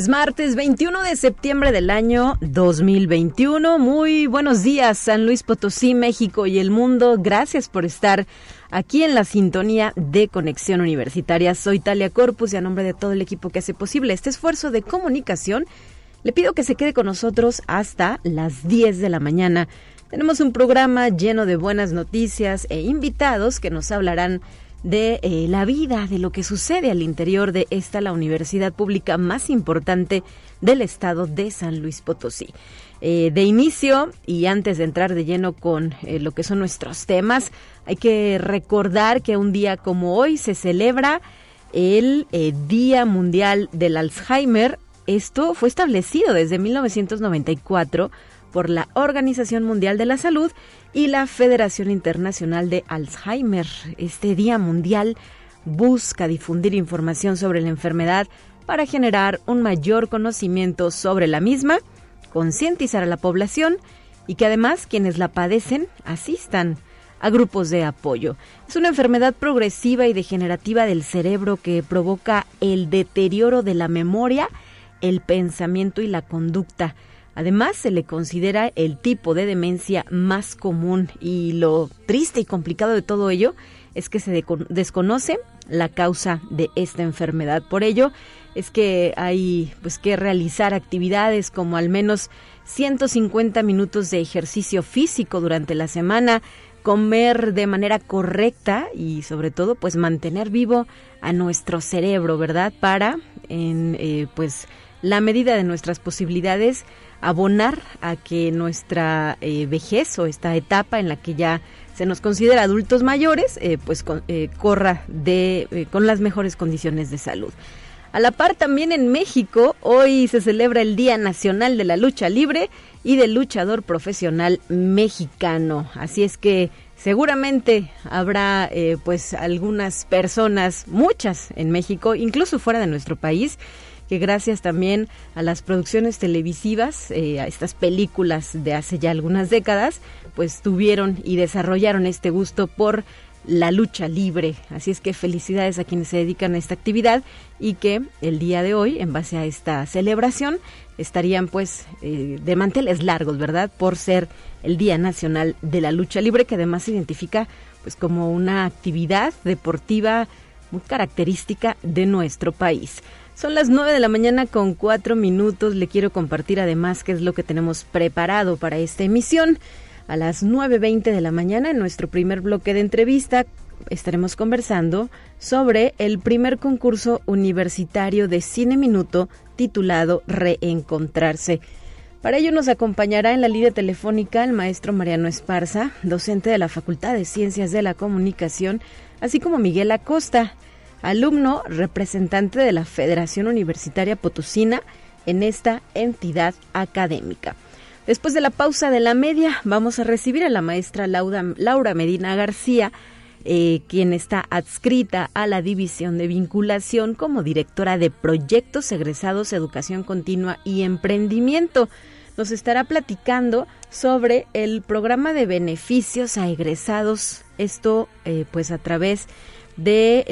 Es martes 21 de septiembre del año 2021. Muy buenos días, San Luis Potosí, México y el mundo. Gracias por estar aquí en la sintonía de Conexión Universitaria. Soy Talia Corpus y a nombre de todo el equipo que hace posible este esfuerzo de comunicación, le pido que se quede con nosotros hasta las 10 de la mañana. Tenemos un programa lleno de buenas noticias e invitados que nos hablarán de eh, la vida, de lo que sucede al interior de esta, la universidad pública más importante del estado de San Luis Potosí. Eh, de inicio, y antes de entrar de lleno con eh, lo que son nuestros temas, hay que recordar que un día como hoy se celebra el Día Mundial del Alzheimer. Esto fue establecido desde 1994 por la Organización Mundial de la Salud y la Federación Internacional de Alzheimer. Este Día Mundial busca difundir información sobre la enfermedad para generar un mayor conocimiento sobre la misma, concientizar a la población y que además quienes la padecen asistan a grupos de apoyo. Es una enfermedad progresiva y degenerativa del cerebro que provoca el deterioro de la memoria, el pensamiento y la conducta Además, se le considera el tipo de demencia más común y lo triste y complicado de todo ello es que se desconoce la causa de esta enfermedad. Por ello, es que hay pues que realizar actividades como al menos 150 minutos de ejercicio físico durante la semana, comer de manera correcta y sobre todo pues mantener vivo a nuestro cerebro, ¿verdad? Para en eh, pues la medida de nuestras posibilidades abonar a que nuestra eh, vejez o esta etapa en la que ya se nos considera adultos mayores, eh, pues eh, corra de, con las mejores condiciones de salud. A la par también en México, hoy se celebra el Día Nacional de la Lucha Libre y del Luchador Profesional Mexicano. Así es que seguramente habrá pues algunas personas, muchas en México, incluso fuera de nuestro país, que gracias también a las producciones televisivas, eh, a estas películas de hace ya algunas décadas, pues tuvieron y desarrollaron este gusto por la lucha libre. Así es que felicidades a quienes se dedican a esta actividad y que el día de hoy, en base a esta celebración, estarían pues eh, de manteles largos, ¿verdad? Por ser el Día Nacional de la Lucha Libre, que además se identifica pues como una actividad deportiva muy característica de nuestro país. Son las 9 de la mañana con 4 minutos. Le quiero compartir además qué es lo que tenemos preparado para esta emisión. A las 9.20 de la mañana, en nuestro primer bloque de entrevista, estaremos conversando sobre el primer concurso universitario de Cine Minuto titulado Reencontrarse. Para ello nos acompañará en la línea telefónica el maestro Mariano Esparza, docente de la Facultad de Ciencias de la Comunicación, así como Miguel Acosta, alumno representante de la Federación Universitaria Potosina en esta entidad académica. Después de la pausa de la media, vamos a recibir a la maestra Laura Medina García, eh, quien está adscrita a la División de Vinculación como directora de Proyectos Egresados, Educación Continua y Emprendimiento. Nos estará platicando sobre el programa de beneficios a egresados, esto eh, pues a través de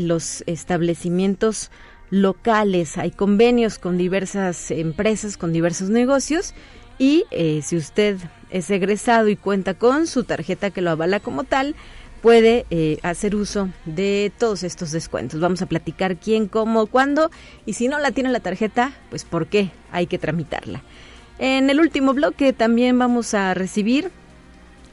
los establecimientos locales. Hay convenios con diversas empresas, con diversos negocios y eh, si usted es egresado y cuenta con su tarjeta que lo avala como tal, puede eh, hacer uso de todos estos descuentos. Vamos a platicar quién, cómo, cuándo y si no la tiene la tarjeta, pues por qué hay que tramitarla. En el último bloque también vamos a recibir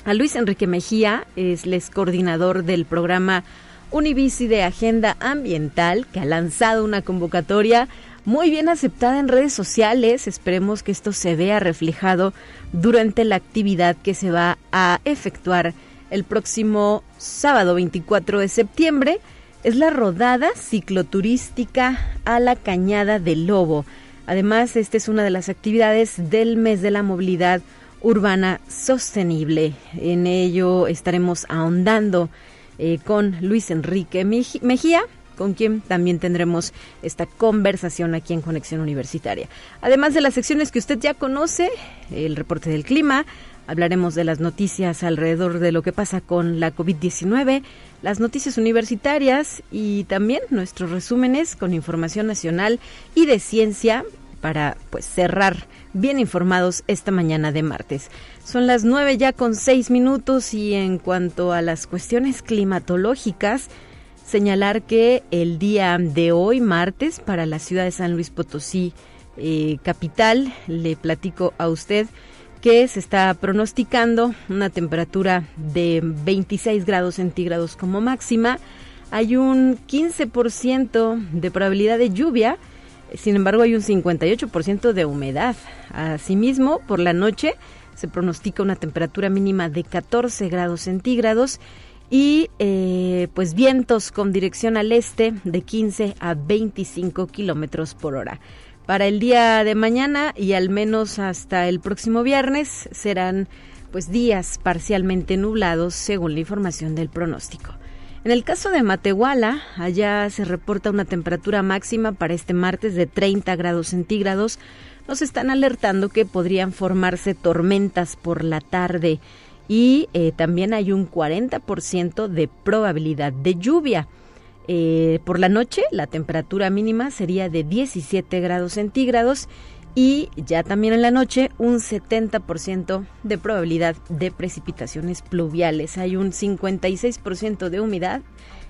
a Luis Enrique Mejía, es el coordinador del programa Univici de Agenda Ambiental, que ha lanzado una convocatoria muy bien aceptada en redes sociales. Esperemos que esto se vea reflejado durante la actividad que se va a efectuar el próximo sábado 24 de septiembre. Es la rodada cicloturística a la Cañada del Lobo. Además, esta es una de las actividades del mes de la movilidad urbana sostenible. En ello estaremos ahondando eh, con Luis Enrique Mejía, con quien también tendremos esta conversación aquí en Conexión Universitaria. Además de las secciones que usted ya conoce, el reporte del clima, Hablaremos de las noticias alrededor de lo que pasa con la COVID-19, las noticias universitarias y también nuestros resúmenes con información nacional y de ciencia para pues cerrar bien informados esta mañana de martes. Son las nueve ya con seis minutos y en cuanto a las cuestiones climatológicas, señalar que el día de hoy, martes, para la ciudad de San Luis Potosí, eh, capital, le platico a usted que se está pronosticando una temperatura de 26 grados centígrados como máxima. Hay un 15% de probabilidad de lluvia, sin embargo hay un 58% de humedad. Asimismo, por la noche se pronostica una temperatura mínima de 14 grados centígrados y eh, pues vientos con dirección al este de 15 a 25 kilómetros por hora. Para el día de mañana y al menos hasta el próximo viernes serán pues días parcialmente nublados según la información del pronóstico. En el caso de Matehuala, allá se reporta una temperatura máxima para este martes de 30 grados centígrados. Nos están alertando que podrían formarse tormentas por la tarde y eh, también hay un 40% de probabilidad de lluvia. Eh, por la noche la temperatura mínima sería de 17 grados centígrados y ya también en la noche un 70% de probabilidad de precipitaciones pluviales. Hay un 56% de humedad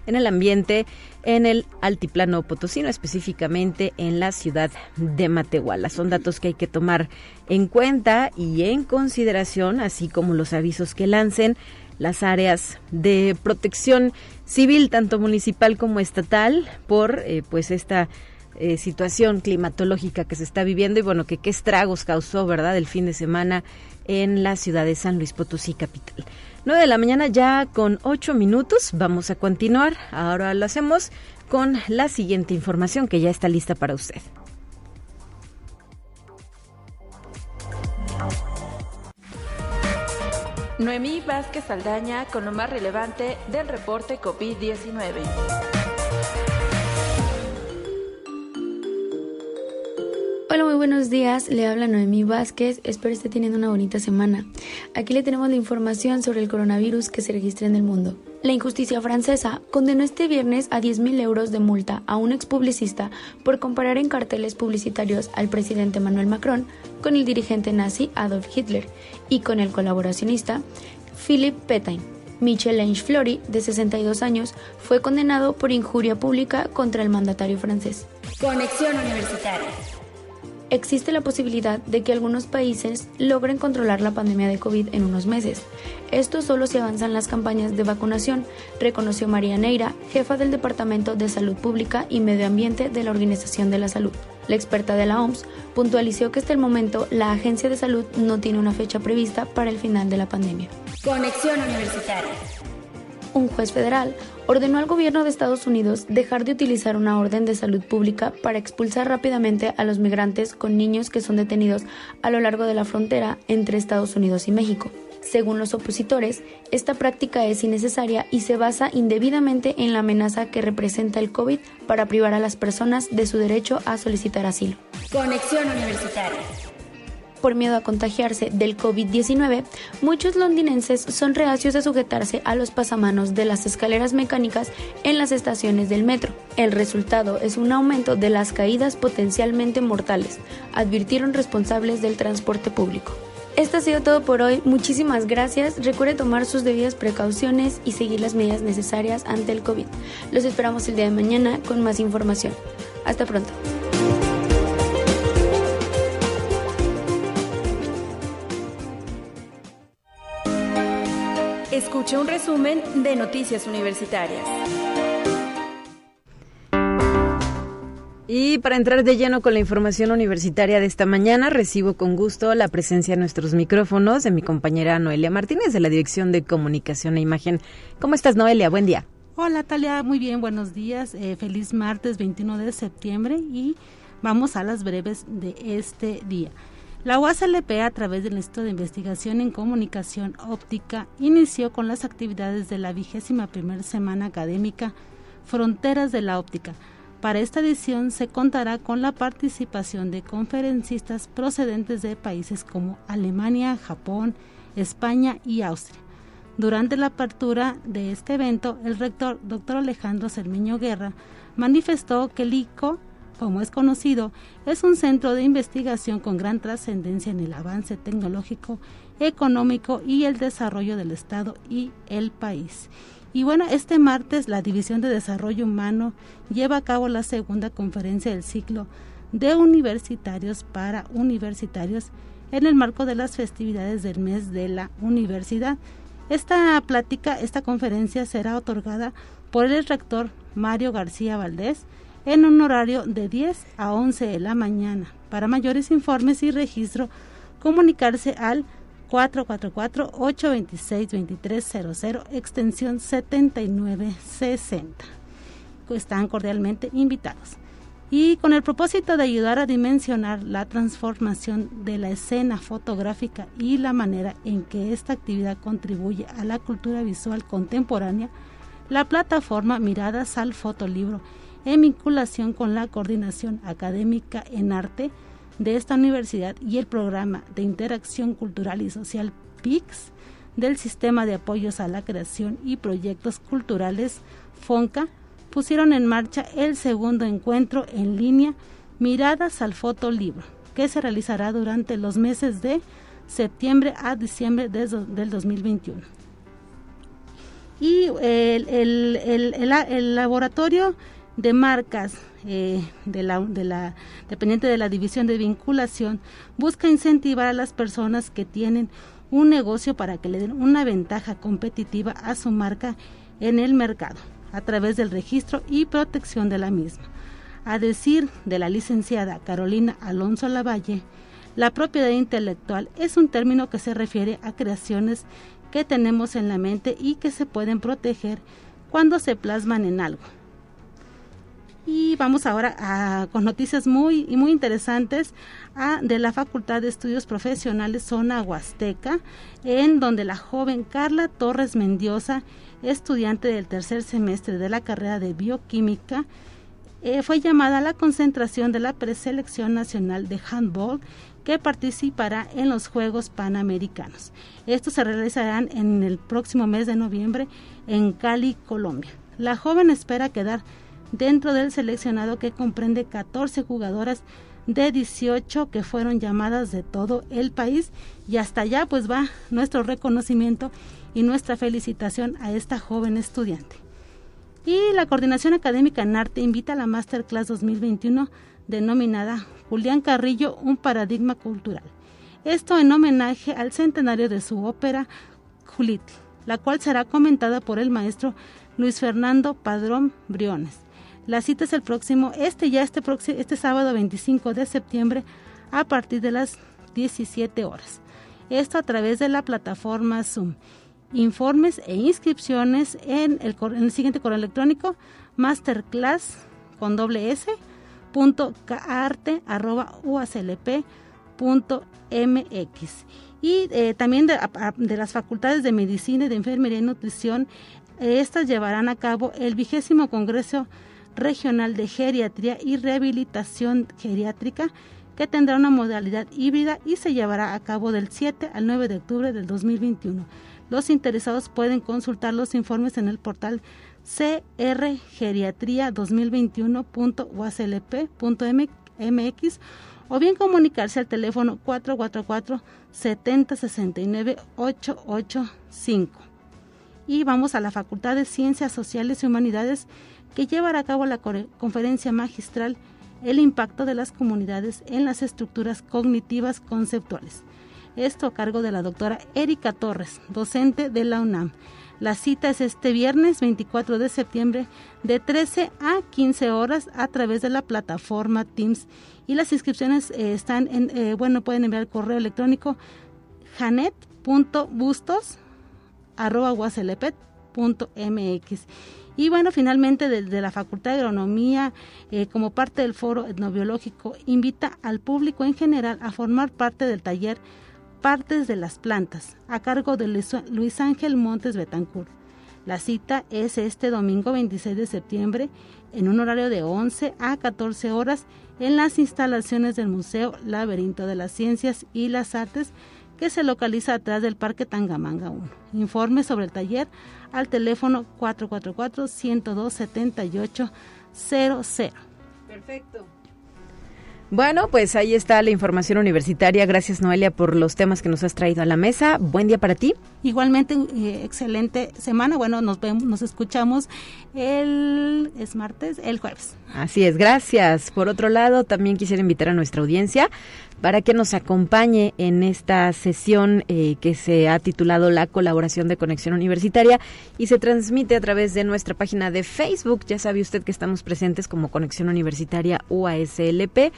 en el ambiente en el altiplano potosino, específicamente en la ciudad de Matehuala. Son datos que hay que tomar en cuenta y en consideración, así como los avisos que lancen las áreas de protección civil, tanto municipal como estatal, por eh, pues esta eh, situación climatológica que se está viviendo y bueno, que qué estragos causó, ¿verdad?, el fin de semana en la ciudad de San Luis Potosí, capital. 9 de la mañana ya con 8 minutos, vamos a continuar. Ahora lo hacemos con la siguiente información que ya está lista para usted. Noemí Vázquez Saldaña con lo más relevante del reporte COVID-19. Hola, muy buenos días. Le habla Noemí Vázquez. Espero esté teniendo una bonita semana. Aquí le tenemos la información sobre el coronavirus que se registra en el mundo. La injusticia francesa condenó este viernes a 10.000 euros de multa a un expublicista por comparar en carteles publicitarios al presidente Emmanuel Macron con el dirigente nazi Adolf Hitler y con el colaboracionista Philippe Pétain. Michel Lange Flori, de 62 años, fue condenado por injuria pública contra el mandatario francés. Conexión Universitaria existe la posibilidad de que algunos países logren controlar la pandemia de COVID en unos meses. Esto solo si avanzan las campañas de vacunación, reconoció María Neira, jefa del Departamento de Salud Pública y Medio Ambiente de la Organización de la Salud. La experta de la OMS puntualizó que hasta el momento la Agencia de Salud no tiene una fecha prevista para el final de la pandemia. Conexión Universitaria un juez federal ordenó al gobierno de Estados Unidos dejar de utilizar una orden de salud pública para expulsar rápidamente a los migrantes con niños que son detenidos a lo largo de la frontera entre Estados Unidos y México. Según los opositores, esta práctica es innecesaria y se basa indebidamente en la amenaza que representa el COVID para privar a las personas de su derecho a solicitar asilo. Conexión Universitaria por miedo a contagiarse del COVID-19, muchos londinenses son reacios a sujetarse a los pasamanos de las escaleras mecánicas en las estaciones del metro. El resultado es un aumento de las caídas potencialmente mortales, advirtieron responsables del transporte público. Esto ha sido todo por hoy. Muchísimas gracias. Recuerde tomar sus debidas precauciones y seguir las medidas necesarias ante el COVID. Los esperamos el día de mañana con más información. Hasta pronto. Escucha un resumen de Noticias Universitarias. Y para entrar de lleno con la información universitaria de esta mañana, recibo con gusto la presencia en nuestros micrófonos de mi compañera Noelia Martínez de la Dirección de Comunicación e Imagen. ¿Cómo estás, Noelia? Buen día. Hola, Talia. Muy bien, buenos días. Eh, feliz martes 21 de septiembre y vamos a las breves de este día. La UASLP, a través del Instituto de Investigación en Comunicación Óptica, inició con las actividades de la vigésima primera semana académica Fronteras de la Óptica. Para esta edición se contará con la participación de conferencistas procedentes de países como Alemania, Japón, España y Austria. Durante la apertura de este evento, el rector, doctor Alejandro Cermiño Guerra, manifestó que el ICO, como es conocido, es un centro de investigación con gran trascendencia en el avance tecnológico, económico y el desarrollo del Estado y el país. Y bueno, este martes la División de Desarrollo Humano lleva a cabo la segunda conferencia del ciclo de universitarios para universitarios en el marco de las festividades del mes de la universidad. Esta plática, esta conferencia será otorgada por el rector Mario García Valdés en un horario de 10 a 11 de la mañana. Para mayores informes y registro, comunicarse al 444-826-2300, extensión 7960. Están cordialmente invitados y con el propósito de ayudar a dimensionar la transformación de la escena fotográfica y la manera en que esta actividad contribuye a la cultura visual contemporánea, la plataforma Miradas al Fotolibro, en vinculación con la coordinación académica en arte de esta universidad y el programa de interacción cultural y social PIX del Sistema de Apoyos a la Creación y Proyectos Culturales FONCA, pusieron en marcha el segundo encuentro en línea Miradas al Fotolibro, que se realizará durante los meses de septiembre a diciembre del 2021. Y el, laboratorio de marcas eh, de, la, de la dependiente de la división de vinculación busca incentivar a las personas que tienen un negocio para que le den una ventaja competitiva a su marca en el mercado a través del registro y protección de la misma. A decir de la licenciada Carolina Alonso Lavalle, la propiedad intelectual es un término que se refiere a creaciones que tenemos en la mente y que se pueden proteger cuando se plasman en algo. Y vamos ahora a, con noticias muy, muy interesantes a, de la Facultad de Estudios Profesionales Zona Huasteca, en donde la joven Carla Torres Mendioza estudiante del tercer semestre de la carrera de bioquímica, eh, fue llamada a la concentración de la preselección nacional de handball que participará en los Juegos Panamericanos. Estos se realizarán en el próximo mes de noviembre en Cali, Colombia. La joven espera quedar dentro del seleccionado que comprende 14 jugadoras de 18 que fueron llamadas de todo el país y hasta allá pues va nuestro reconocimiento y nuestra felicitación a esta joven estudiante. Y la Coordinación Académica en Arte invita a la Masterclass 2021 denominada Julián Carrillo, un paradigma cultural. Esto en homenaje al centenario de su ópera Juliti, la cual será comentada por el maestro Luis Fernando Padrón Briones. La cita es el próximo, este ya este, próximo, este sábado 25 de septiembre a partir de las 17 horas. Esto a través de la plataforma Zoom informes e inscripciones en el, siguiente correo electrónico masterclass con doble s punto arroba punto mx y eh, también de, las facultades de medicina de enfermería y nutrición estas llevarán a cabo el vigésimo congreso regional de geriatría y rehabilitación geriátrica que tendrá una modalidad híbrida y se llevará a cabo del 7 al 9 de octubre del 2021 los interesados pueden consultar los informes en el portal crgeriatría2021.uaclp.mx o bien comunicarse al teléfono 444 7069 885. Y vamos a la Facultad de Ciencias Sociales y Humanidades que llevará a cabo la conferencia magistral El impacto de las comunidades en las estructuras cognitivas conceptuales. Esto a cargo de la doctora Erika Torres, docente de la UNAM. La cita es este viernes 24 de septiembre de 13 a 15 horas a través de la plataforma Teams y las inscripciones eh, están en, eh, bueno, pueden enviar el correo electrónico janet.bustos.mx. Y bueno, finalmente desde la Facultad de Agronomía, eh, como parte del foro etnobiológico, invita al público en general a formar parte del taller partes de las plantas, a cargo de Luis Ángel Montes Betancourt. La cita es este domingo 26 de septiembre en un horario de 11 a 14 horas en las instalaciones del Museo Laberinto de las Ciencias y las Artes que se localiza atrás del Parque Tangamanga 1. Informe sobre el taller al teléfono 444-102-7800. Perfecto. Bueno, pues ahí está la información universitaria. Gracias Noelia por los temas que nos has traído a la mesa. Buen día para ti. Igualmente, eh, excelente semana. Bueno, nos vemos, nos escuchamos el es martes, el jueves. Así es, gracias. Por otro lado, también quisiera invitar a nuestra audiencia para que nos acompañe en esta sesión eh, que se ha titulado La colaboración de Conexión Universitaria y se transmite a través de nuestra página de Facebook. Ya sabe usted que estamos presentes como Conexión Universitaria UASLP.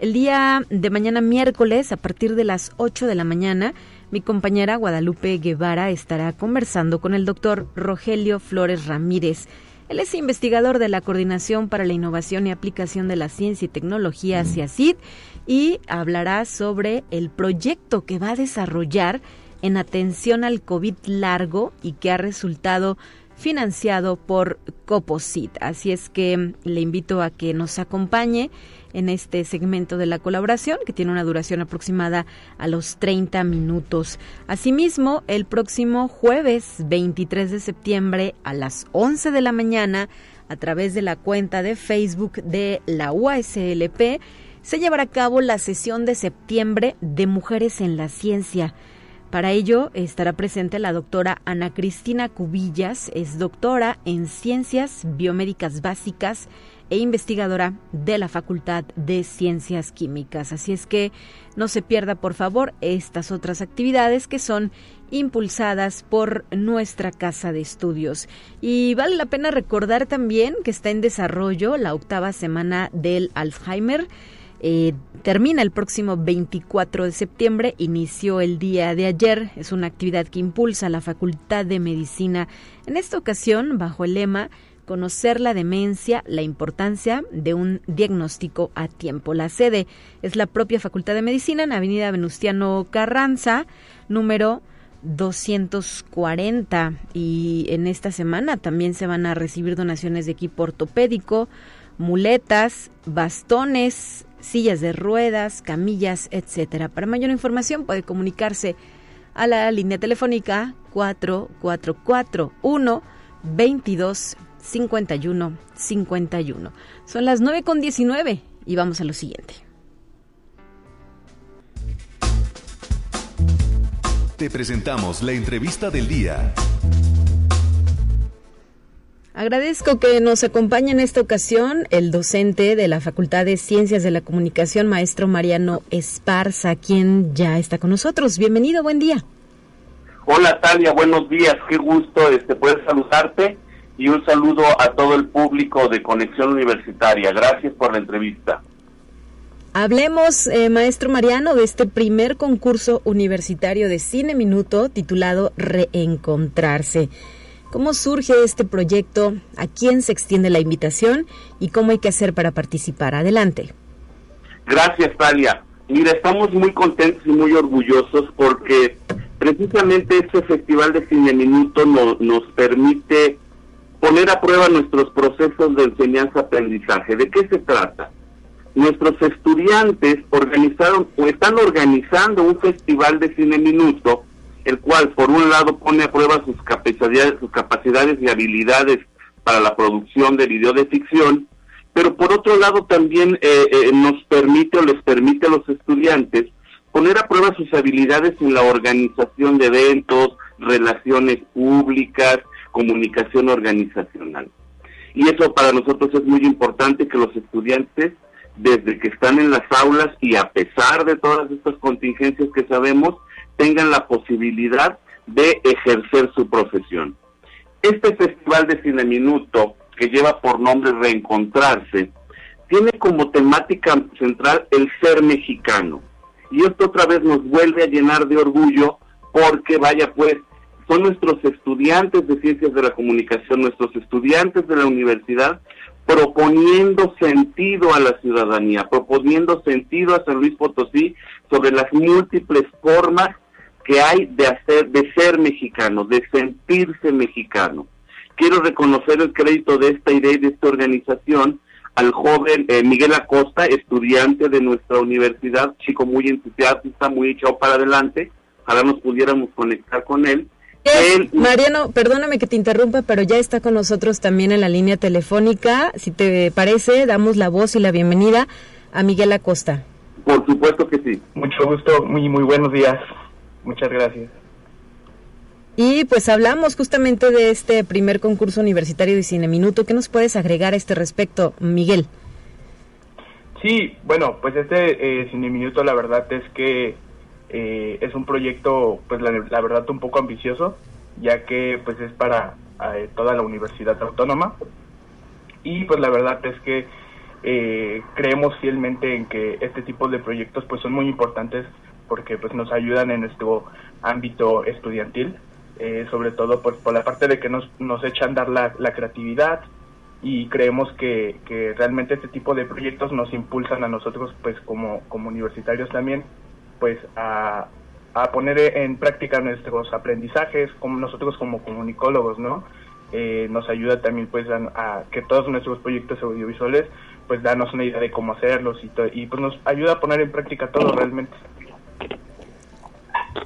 El día de mañana miércoles, a partir de las 8 de la mañana, mi compañera Guadalupe Guevara estará conversando con el doctor Rogelio Flores Ramírez. Él es investigador de la Coordinación para la Innovación y Aplicación de la Ciencia y Tecnología, CIACID, y hablará sobre el proyecto que va a desarrollar en atención al COVID largo y que ha resultado financiado por Coposit. Así es que le invito a que nos acompañe en este segmento de la colaboración, que tiene una duración aproximada a los 30 minutos. Asimismo, el próximo jueves 23 de septiembre a las 11 de la mañana, a través de la cuenta de Facebook de la UASLP, se llevará a cabo la sesión de septiembre de Mujeres en la Ciencia. Para ello estará presente la doctora Ana Cristina Cubillas, es doctora en Ciencias Biomédicas Básicas e investigadora de la Facultad de Ciencias Químicas. Así es que no se pierda, por favor, estas otras actividades que son impulsadas por nuestra casa de estudios. Y vale la pena recordar también que está en desarrollo la octava semana del Alzheimer. Eh, termina el próximo 24 de septiembre, inició el día de ayer. Es una actividad que impulsa la Facultad de Medicina, en esta ocasión bajo el lema Conocer la demencia, la importancia de un diagnóstico a tiempo. La sede es la propia Facultad de Medicina en Avenida Venustiano Carranza, número 240 y en esta semana también se van a recibir donaciones de equipo ortopédico, muletas, bastones, sillas de ruedas, camillas, etcétera. Para mayor información puede comunicarse a la línea telefónica 4441 22 51 51. Son las 9 con 19 y vamos a lo siguiente. Te presentamos la entrevista del día. Agradezco que nos acompañe en esta ocasión el docente de la Facultad de Ciencias de la Comunicación, maestro Mariano Esparza, quien ya está con nosotros. Bienvenido, buen día. Hola Talia, buenos días, qué gusto este poder saludarte y un saludo a todo el público de Conexión Universitaria. Gracias por la entrevista. Hablemos, eh, maestro Mariano, de este primer concurso universitario de Cine Minuto titulado Reencontrarse. ¿Cómo surge este proyecto? ¿A quién se extiende la invitación? ¿Y cómo hay que hacer para participar? Adelante. Gracias, Talia. Mira, estamos muy contentos y muy orgullosos porque precisamente este Festival de Cine Minuto nos permite poner a prueba nuestros procesos de enseñanza-aprendizaje. ¿De qué se trata? Nuestros estudiantes organizaron o están organizando un festival de cine minuto, el cual por un lado pone a prueba sus capacidades, sus capacidades y habilidades para la producción de video de ficción, pero por otro lado también eh, eh, nos permite o les permite a los estudiantes poner a prueba sus habilidades en la organización de eventos, relaciones públicas, comunicación organizacional. Y eso para nosotros es muy importante que los estudiantes, desde que están en las aulas y a pesar de todas estas contingencias que sabemos, tengan la posibilidad de ejercer su profesión. Este Festival de Cine Minuto, que lleva por nombre Reencontrarse, tiene como temática central el ser mexicano. Y esto otra vez nos vuelve a llenar de orgullo porque, vaya pues, son nuestros estudiantes de ciencias de la comunicación, nuestros estudiantes de la universidad, proponiendo sentido a la ciudadanía, proponiendo sentido a San Luis Potosí sobre las múltiples formas que hay de hacer, de ser mexicano, de sentirse mexicano. quiero reconocer el crédito de esta idea y de esta organización al joven eh, Miguel Acosta, estudiante de nuestra universidad, chico muy entusiasta, muy echado para adelante. Ojalá nos pudiéramos conectar con él. Mariano, perdóname que te interrumpa, pero ya está con nosotros también en la línea telefónica. Si te parece, damos la voz y la bienvenida a Miguel Acosta. Por supuesto que sí. Mucho gusto, muy, muy buenos días. Muchas gracias. Y pues hablamos justamente de este primer concurso universitario de Cine Minuto. ¿Qué nos puedes agregar a este respecto, Miguel? Sí, bueno, pues este eh, Cine Minuto la verdad es que eh, es un proyecto, pues la, verdad un poco ambicioso, ya que pues es para eh, toda la universidad autónoma. Y pues la verdad es que eh, creemos fielmente en que este tipo de proyectos pues son muy importantes porque pues nos ayudan en nuestro ámbito estudiantil eh, sobre todo por, por, la parte de que nos, nos echan dar la, la creatividad y creemos que, que, realmente este tipo de proyectos nos impulsan a nosotros pues como, como universitarios también pues a, a poner en práctica nuestros aprendizajes como nosotros como comunicólogos no eh, nos ayuda también pues a, que todos nuestros proyectos audiovisuales pues danos una idea de cómo hacerlos y, y pues nos ayuda a poner en práctica todo realmente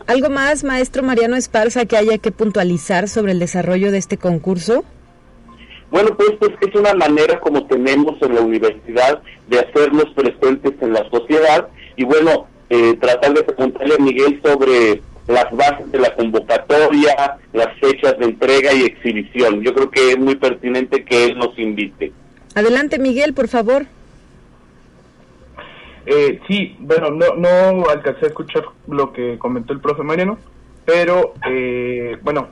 ¿Algo más, maestro Mariano Esparza, que haya que puntualizar sobre el desarrollo de este concurso? Bueno, pues, pues es una manera como tenemos en la universidad de hacernos presentes en la sociedad y bueno, eh, tratar de preguntarle a Miguel sobre las bases de la convocatoria, las fechas de entrega y exhibición. Yo creo que es muy pertinente que él nos invite. Adelante, Miguel, por favor. Eh, sí, bueno, no, no alcancé a escuchar lo que comentó el profe Mariano, pero eh, bueno,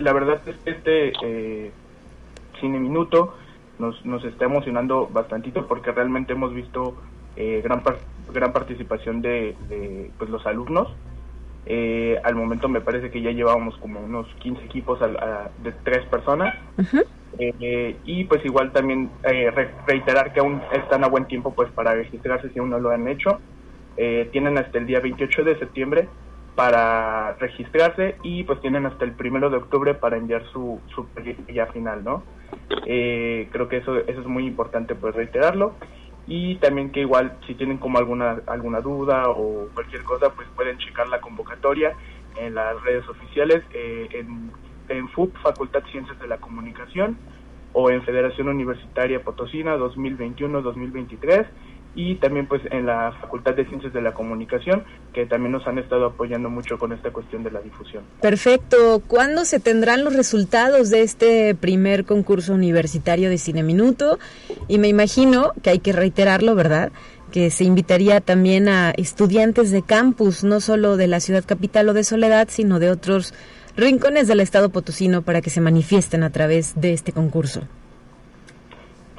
la verdad es que este eh, cine minuto nos, nos está emocionando bastantito porque realmente hemos visto eh, gran gran participación de, pues los alumnos. al momento me parece que ya llevábamos como unos 15 equipos de tres personas. Eh, y pues igual también eh, reiterar que aún están a buen tiempo pues para registrarse si aún no lo han hecho. Eh, tienen hasta el día 28 de septiembre para registrarse y pues tienen hasta el primero de octubre para enviar su, su ya final, ¿no? creo que eso, eso es muy importante pues reiterarlo y también que igual si tienen como alguna, alguna duda o cualquier cosa pues pueden checar la convocatoria en las redes oficiales en en FUP, Facultad de Ciencias de la Comunicación, o en Federación Universitaria Potosina 2021-2023 y también pues en la Facultad de Ciencias de la Comunicación que también nos han estado apoyando mucho con esta cuestión de la difusión. Perfecto. ¿Cuándo se tendrán los resultados de este primer concurso universitario de Cine Minuto? Y me imagino que hay que reiterarlo, ¿verdad? que se invitaría también a estudiantes de campus, no solo de la ciudad capital o de Soledad, sino de otros rincones del Estado potosino para que se manifiesten a través de este concurso.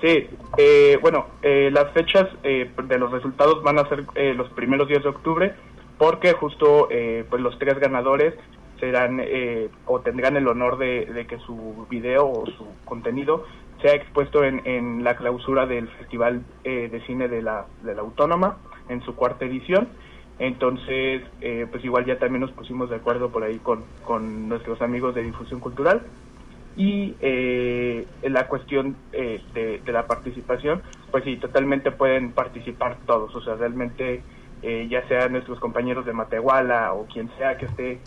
Sí, eh, bueno, eh, las fechas eh, de los resultados van a ser los primeros días de octubre, porque justo pues los tres ganadores serán o tendrán el honor de, que su video o su contenido sea expuesto en, en la clausura del Festival de Cine de la, de la Autónoma en su cuarta edición entonces, eh, pues igual ya también nos pusimos de acuerdo por ahí con, con nuestros amigos de difusión cultural. Y eh, la cuestión eh, de, la participación, pues sí, totalmente pueden participar todos. O sea, realmente, ya sea nuestros compañeros de Matehuala o quien sea que esté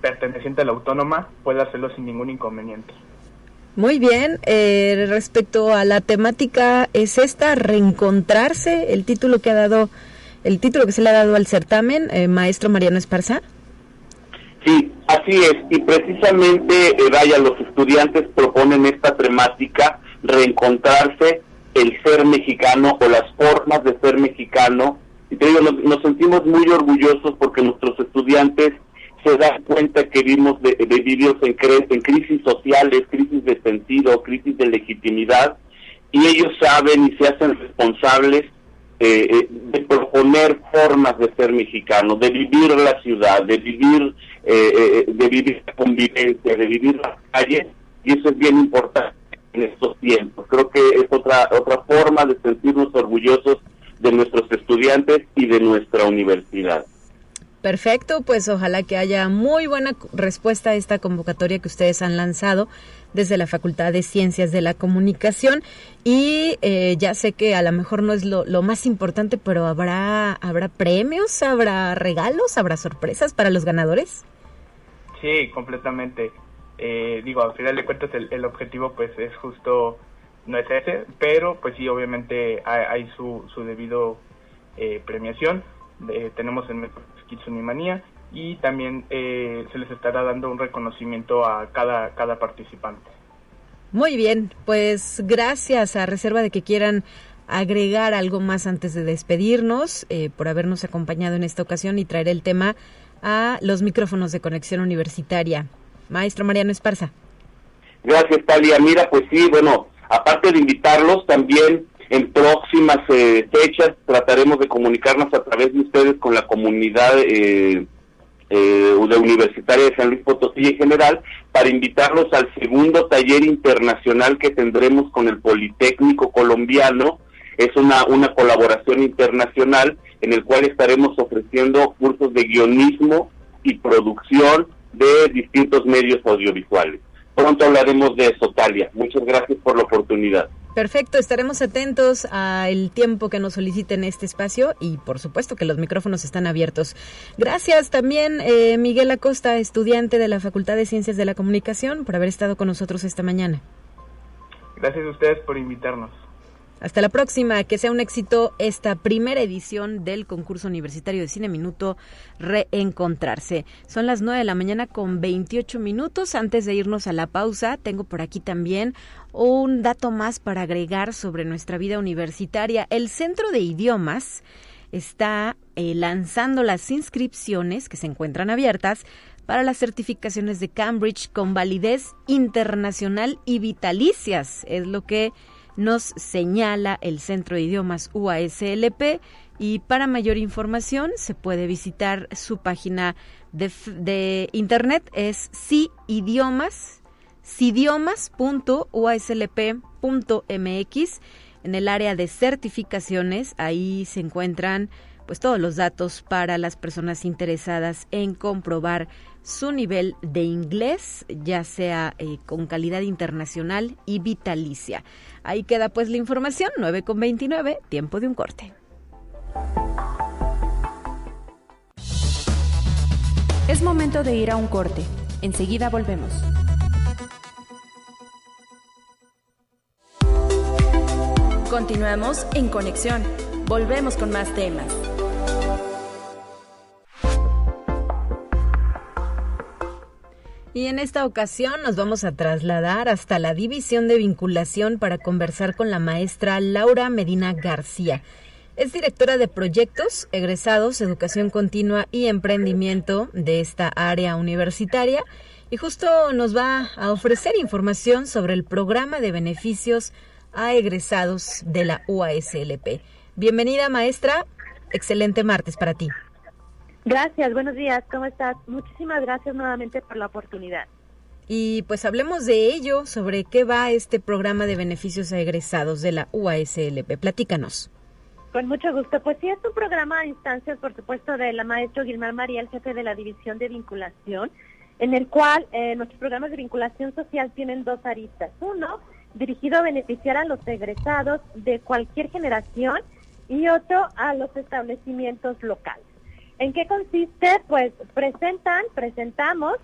perteneciente a la autónoma, puede hacerlo sin ningún inconveniente. Muy bien, respecto a la temática, ¿es esta reencontrarse el título que ha dado el título que se le ha dado al certamen, eh, maestro Mariano Esparza. Sí, así es. Y precisamente, eh, vaya, los estudiantes proponen esta temática, reencontrarse el ser mexicano o las formas de ser mexicano. Y te digo, nos, sentimos muy orgullosos porque nuestros estudiantes se dan cuenta que vivimos de, de en, en crisis sociales, crisis de sentido, crisis de legitimidad, y ellos saben y se hacen responsables eh, eh, de proponer formas de ser mexicano, de vivir la ciudad, de vivir, eh, de vivir la convivencia, de vivir las calles, y eso es bien importante en estos tiempos. Creo que es otra, otra forma de sentirnos orgullosos de nuestros estudiantes y de nuestra universidad. Perfecto, pues ojalá que haya muy buena respuesta a esta convocatoria que ustedes han lanzado desde la Facultad de Ciencias de la Comunicación y eh, ya sé que a lo mejor no es lo, más importante, pero habrá habrá premios, habrá regalos, habrá sorpresas para los ganadores. Sí, completamente. Eh, digo, al final de cuentas el, el, objetivo pues es justo no es ese, pero pues sí, obviamente hay, su, su debido eh, premiación. tenemos en Kitsunimanía y también eh, se les estará dando un reconocimiento a cada, cada participante. Muy bien, pues gracias a reserva de que quieran agregar algo más antes de despedirnos eh, por habernos acompañado en esta ocasión y traer el tema a los micrófonos de conexión universitaria. Maestro Mariano Esparza. Gracias, Talia. Mira, pues sí, bueno, aparte de invitarlos, también en próximas eh, fechas trataremos de comunicarnos a través de ustedes con la comunidad eh, eh, Universitaria de San Luis Potosí en general para invitarlos al segundo taller internacional que tendremos con el Politécnico Colombiano. Es una, una colaboración internacional en el cual estaremos ofreciendo cursos de guionismo y producción de distintos medios audiovisuales. Pronto hablaremos de eso, Talia. Muchas gracias por la oportunidad. Perfecto, estaremos atentos al tiempo que nos soliciten este espacio y por supuesto que los micrófonos están abiertos. Gracias también eh, Miguel Acosta, estudiante de la Facultad de Ciencias de la Comunicación, por haber estado con nosotros esta mañana. Gracias a ustedes por invitarnos. Hasta la próxima, que sea un éxito esta primera edición del concurso universitario de Cine Minuto Reencontrarse. Son las 9 de la mañana con 28 minutos. Antes de irnos a la pausa, tengo por aquí también un dato más para agregar sobre nuestra vida universitaria. El Centro de Idiomas está eh, lanzando las inscripciones que se encuentran abiertas para las certificaciones de Cambridge con validez internacional y vitalicias. Es lo que nos señala el Centro de Idiomas UASLP y para mayor información se puede visitar su página de, internet es idiomas sidiomas.uaslp.mx en el área de certificaciones ahí se encuentran pues todos los datos para las personas interesadas en comprobar su nivel de inglés, ya sea eh, con calidad internacional y vitalicia. Ahí queda pues la información, 9 con 29, tiempo de un corte. Es momento de ir a un corte. Enseguida volvemos. Continuamos en conexión. Volvemos con más temas. Y en esta ocasión nos vamos a trasladar hasta la división de vinculación para conversar con la maestra Laura Medina García. Es directora de proyectos, egresados, educación continua y emprendimiento de esta área universitaria y justo nos va a ofrecer información sobre el programa de beneficios a egresados de la UASLP. Bienvenida maestra, excelente martes para ti. Gracias, buenos días, ¿cómo estás? Muchísimas gracias nuevamente por la oportunidad. Y pues hablemos de ello, sobre qué va este programa de beneficios a egresados de la UASLP. Platícanos. Con mucho gusto. Pues sí, es un programa a instancias, por supuesto, de la maestra Guilmar María, el jefe de la División de Vinculación, en el cual eh, nuestros programas de vinculación social tienen dos aristas. Uno, dirigido a beneficiar a los egresados de cualquier generación y otro a los establecimientos locales. ¿En qué consiste? Pues presentan, presentamos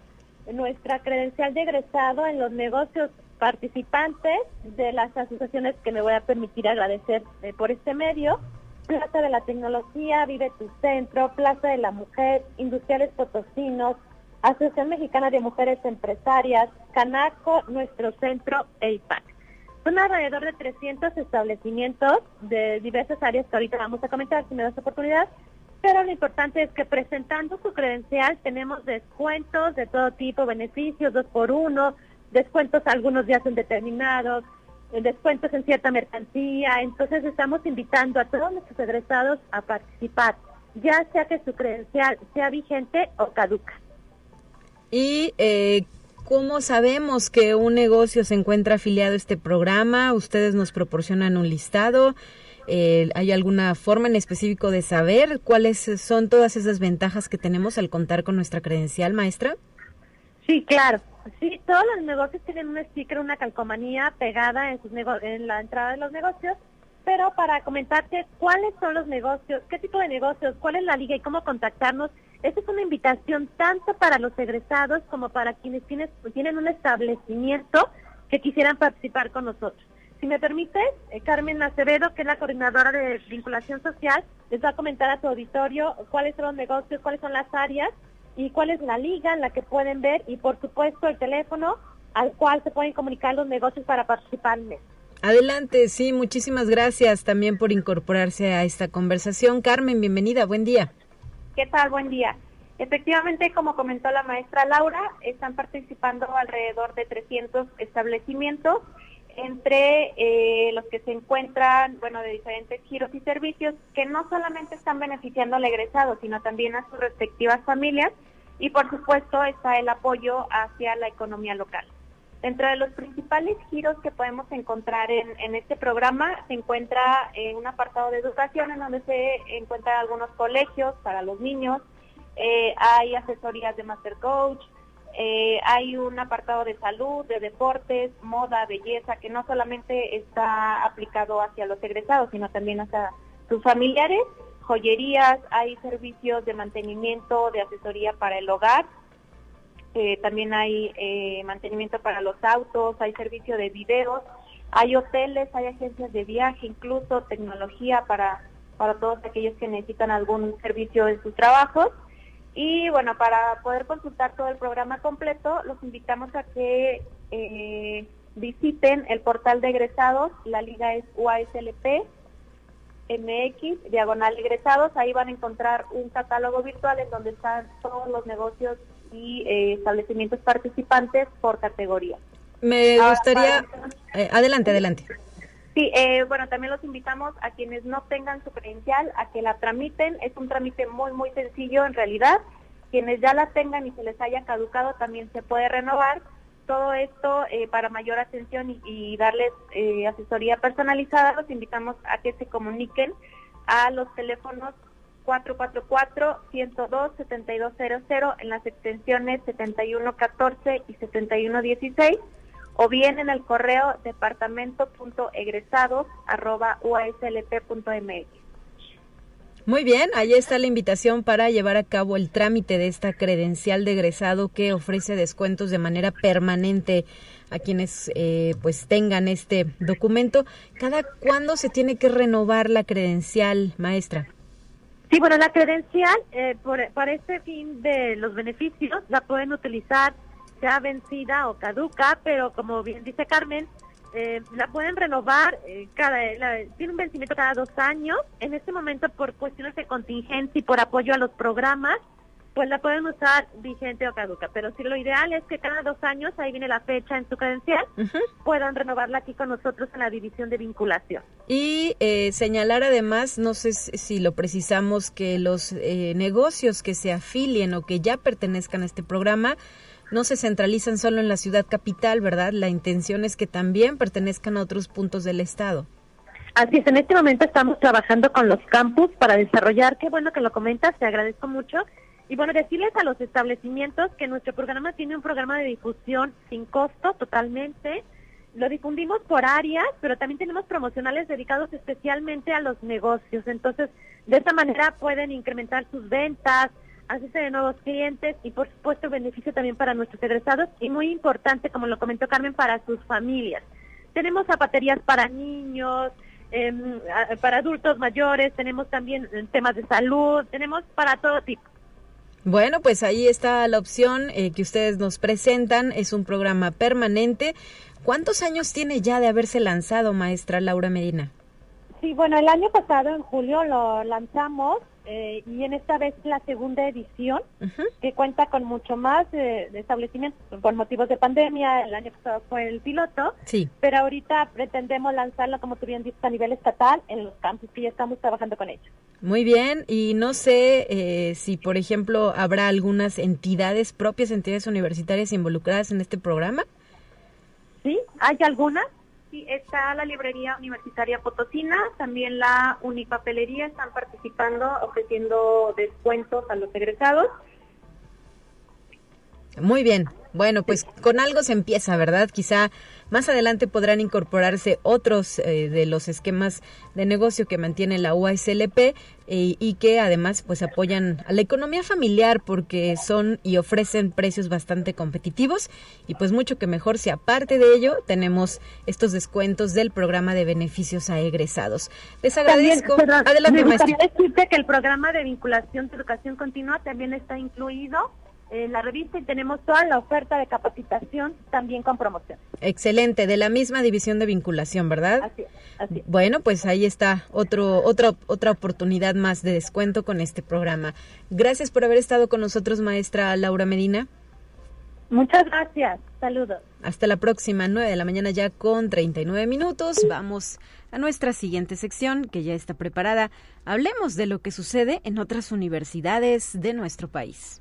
nuestra credencial de egresado en los negocios participantes de las asociaciones que me voy a permitir agradecer eh, por este medio. Plaza de la Tecnología, Vive tu Centro, Plaza de la Mujer, Industriales Potosinos, Asociación Mexicana de Mujeres Empresarias, Canaco, Nuestro Centro EIPAC. Son alrededor de 300 establecimientos de diversas áreas que ahorita vamos a comentar si me das oportunidad pero lo importante es que presentando su credencial tenemos descuentos de todo tipo, beneficios, dos por uno, descuentos algunos días indeterminados, eh, descuentos en cierta mercancía. Entonces estamos invitando a todos nuestros egresados a participar, ya sea que su credencial sea vigente o caduca. ¿Y eh, cómo sabemos que un negocio se encuentra afiliado a este programa? Ustedes nos proporcionan un listado. Eh, ¿Hay alguna forma en específico de saber cuáles son todas esas ventajas que tenemos al contar con nuestra credencial, maestra? Sí, claro. Sí, todos los negocios tienen un sticker, una calcomanía pegada en, sus en la entrada de los negocios, pero para comentarte cuáles son los negocios, qué tipo de negocios, cuál es la liga y cómo contactarnos, esta es una invitación tanto para los egresados como para quienes tienen, tienen un establecimiento que quisieran participar con nosotros. Si me permite, eh, Carmen Acevedo, que es la coordinadora de vinculación social, les va a comentar a su auditorio cuáles son los negocios, cuáles son las áreas y cuál es la liga en la que pueden ver y por supuesto el teléfono al cual se pueden comunicar los negocios para participar en Adelante, sí, muchísimas gracias también por incorporarse a esta conversación. Carmen, bienvenida, buen día. ¿Qué tal? Buen día. Efectivamente, como comentó la maestra Laura, están participando alrededor de 300 establecimientos, entre eh, los que se encuentran, bueno, de diferentes giros y servicios, que no solamente están beneficiando al egresado, sino también a sus respectivas familias, y por supuesto está el apoyo hacia la economía local. Dentro de los principales giros que podemos encontrar en, este programa se encuentra eh, un apartado de educación en donde se encuentran algunos colegios para los niños, eh, hay asesorías de Master Coach, eh, hay un apartado de salud, de deportes, moda, belleza, que no solamente está aplicado hacia los egresados, sino también hacia sus familiares, joyerías, hay servicios de mantenimiento, de asesoría para el hogar, eh, también hay mantenimiento para los autos, hay servicio de videos, hay hoteles, hay agencias de viaje, incluso tecnología para, para todos aquellos que necesitan algún servicio en sus trabajos. Y bueno, para poder consultar todo el programa completo, los invitamos a que eh, visiten el portal de egresados, la liga es UASLP MX, diagonal egresados, ahí van a encontrar un catálogo virtual en donde están todos los negocios y eh, establecimientos participantes por categoría. Me gustaría... Eh, adelante, adelante. Sí, bueno, también los invitamos a quienes no tengan su credencial a que la tramiten. Es un trámite muy, muy sencillo en realidad. Quienes ya la tengan y se les haya caducado también se puede renovar. Todo esto eh, para mayor atención y, darles eh, asesoría personalizada, los invitamos a que se comuniquen a los teléfonos 444-102-7200 en las extensiones 7114 y 7116 o bien en el correo departamento.egresados.uaslp.mx. Muy bien, ahí está la invitación para llevar a cabo el trámite de esta credencial de egresado que ofrece descuentos de manera permanente a quienes eh, pues tengan este documento. ¿Cada cuándo se tiene que renovar la credencial, maestra? Sí, bueno, la credencial eh, para este fin de los beneficios la pueden utilizar ya vencida o caduca, pero como bien dice Carmen, eh, la pueden renovar, eh, cada, tiene un vencimiento cada dos años. En este momento, por cuestiones de contingencia y por apoyo a los programas, pues la pueden usar vigente o caduca. Pero si lo ideal es que cada dos años, ahí viene la fecha en su credencial, puedan renovarla aquí con nosotros en la división de vinculación. Y eh, señalar además, no sé si lo precisamos, que los negocios que se afilien o que ya pertenezcan a este programa, no se centralizan solo en la ciudad capital, ¿verdad? La intención es que también pertenezcan a otros puntos del estado. Así es, en este momento estamos trabajando con los campus para desarrollar, qué bueno que lo comentas, te agradezco mucho. Y bueno, decirles a los establecimientos que nuestro programa tiene un programa de difusión sin costo totalmente. Lo difundimos por áreas, pero también tenemos promocionales dedicados especialmente a los negocios. Entonces, de esta manera pueden incrementar sus ventas, hacerse de nuevos clientes y por supuesto beneficio también para nuestros egresados y muy importante, como lo comentó Carmen, para sus familias. Tenemos zapaterías para niños, em, para adultos mayores, tenemos también eh, temas de salud, tenemos para todo tipo. Bueno, pues ahí está la opción eh, que ustedes nos presentan. Es un programa permanente. ¿Cuántos años tiene ya de haberse lanzado, maestra Laura Medina? Sí, bueno, el año pasado, en julio, lo lanzamos eh, y en esta vez la segunda edición, que cuenta con mucho más de establecimientos por motivos de pandemia. El año pasado fue el piloto, sí. pero ahorita pretendemos lanzarlo, como tú bien dices, a nivel estatal en los campus que ya estamos trabajando con ellos. Muy bien, y no sé eh, si, por ejemplo, habrá algunas entidades propias, entidades universitarias involucradas en este programa. Sí, hay algunas está la librería universitaria Potosina, también la Unipapelería están participando, ofreciendo descuentos a los egresados. Muy bien. Bueno, pues con algo se empieza, ¿verdad? Quizá más adelante podrán incorporarse otros eh, de los esquemas de negocio que mantiene la UASLP eh, y que además pues apoyan a la economía familiar porque son y ofrecen precios bastante competitivos y pues mucho que mejor si aparte de ello tenemos estos descuentos del programa de beneficios a egresados. Les agradezco. Adelante, me gustaría decirte que el programa de vinculación de educación continua también está incluido en la revista y tenemos toda la oferta de capacitación también con promoción. Excelente, de la misma división de vinculación, ¿verdad? Así así Bueno, pues ahí está otro, otra, otra oportunidad más de descuento con este programa. Gracias por haber estado con nosotros, maestra Laura Medina. Muchas gracias. Saludos. Hasta la próxima, 9 de la mañana ya con 39 minutos. Vamos a nuestra siguiente sección que ya está preparada. Hablemos de lo que sucede en otras universidades de nuestro país.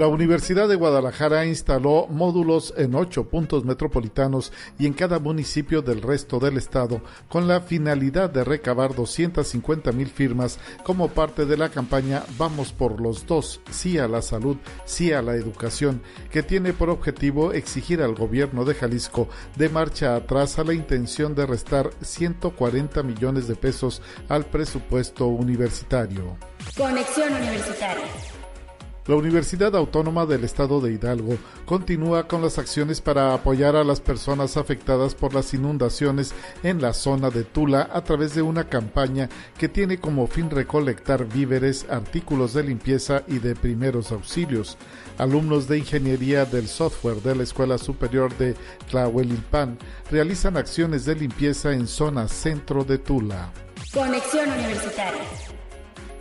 La Universidad de Guadalajara instaló módulos en ocho puntos metropolitanos y en cada municipio del resto del estado con la finalidad de recabar 250 mil firmas como parte de la campaña Vamos por los dos, sí a la salud, sí a la educación, que tiene por objetivo exigir al gobierno de Jalisco de marcha atrás a la intención de restar 140 millones de pesos al presupuesto universitario. Conexión Universitaria. La Universidad Autónoma del Estado de Hidalgo continúa con las acciones para apoyar a las personas afectadas por las inundaciones en la zona de Tula a través de una campaña que tiene como fin recolectar víveres, artículos de limpieza y de primeros auxilios. Alumnos de ingeniería del software de la Escuela Superior de Tlahuelilpan realizan acciones de limpieza en zona centro de Tula. Conexión Universitaria.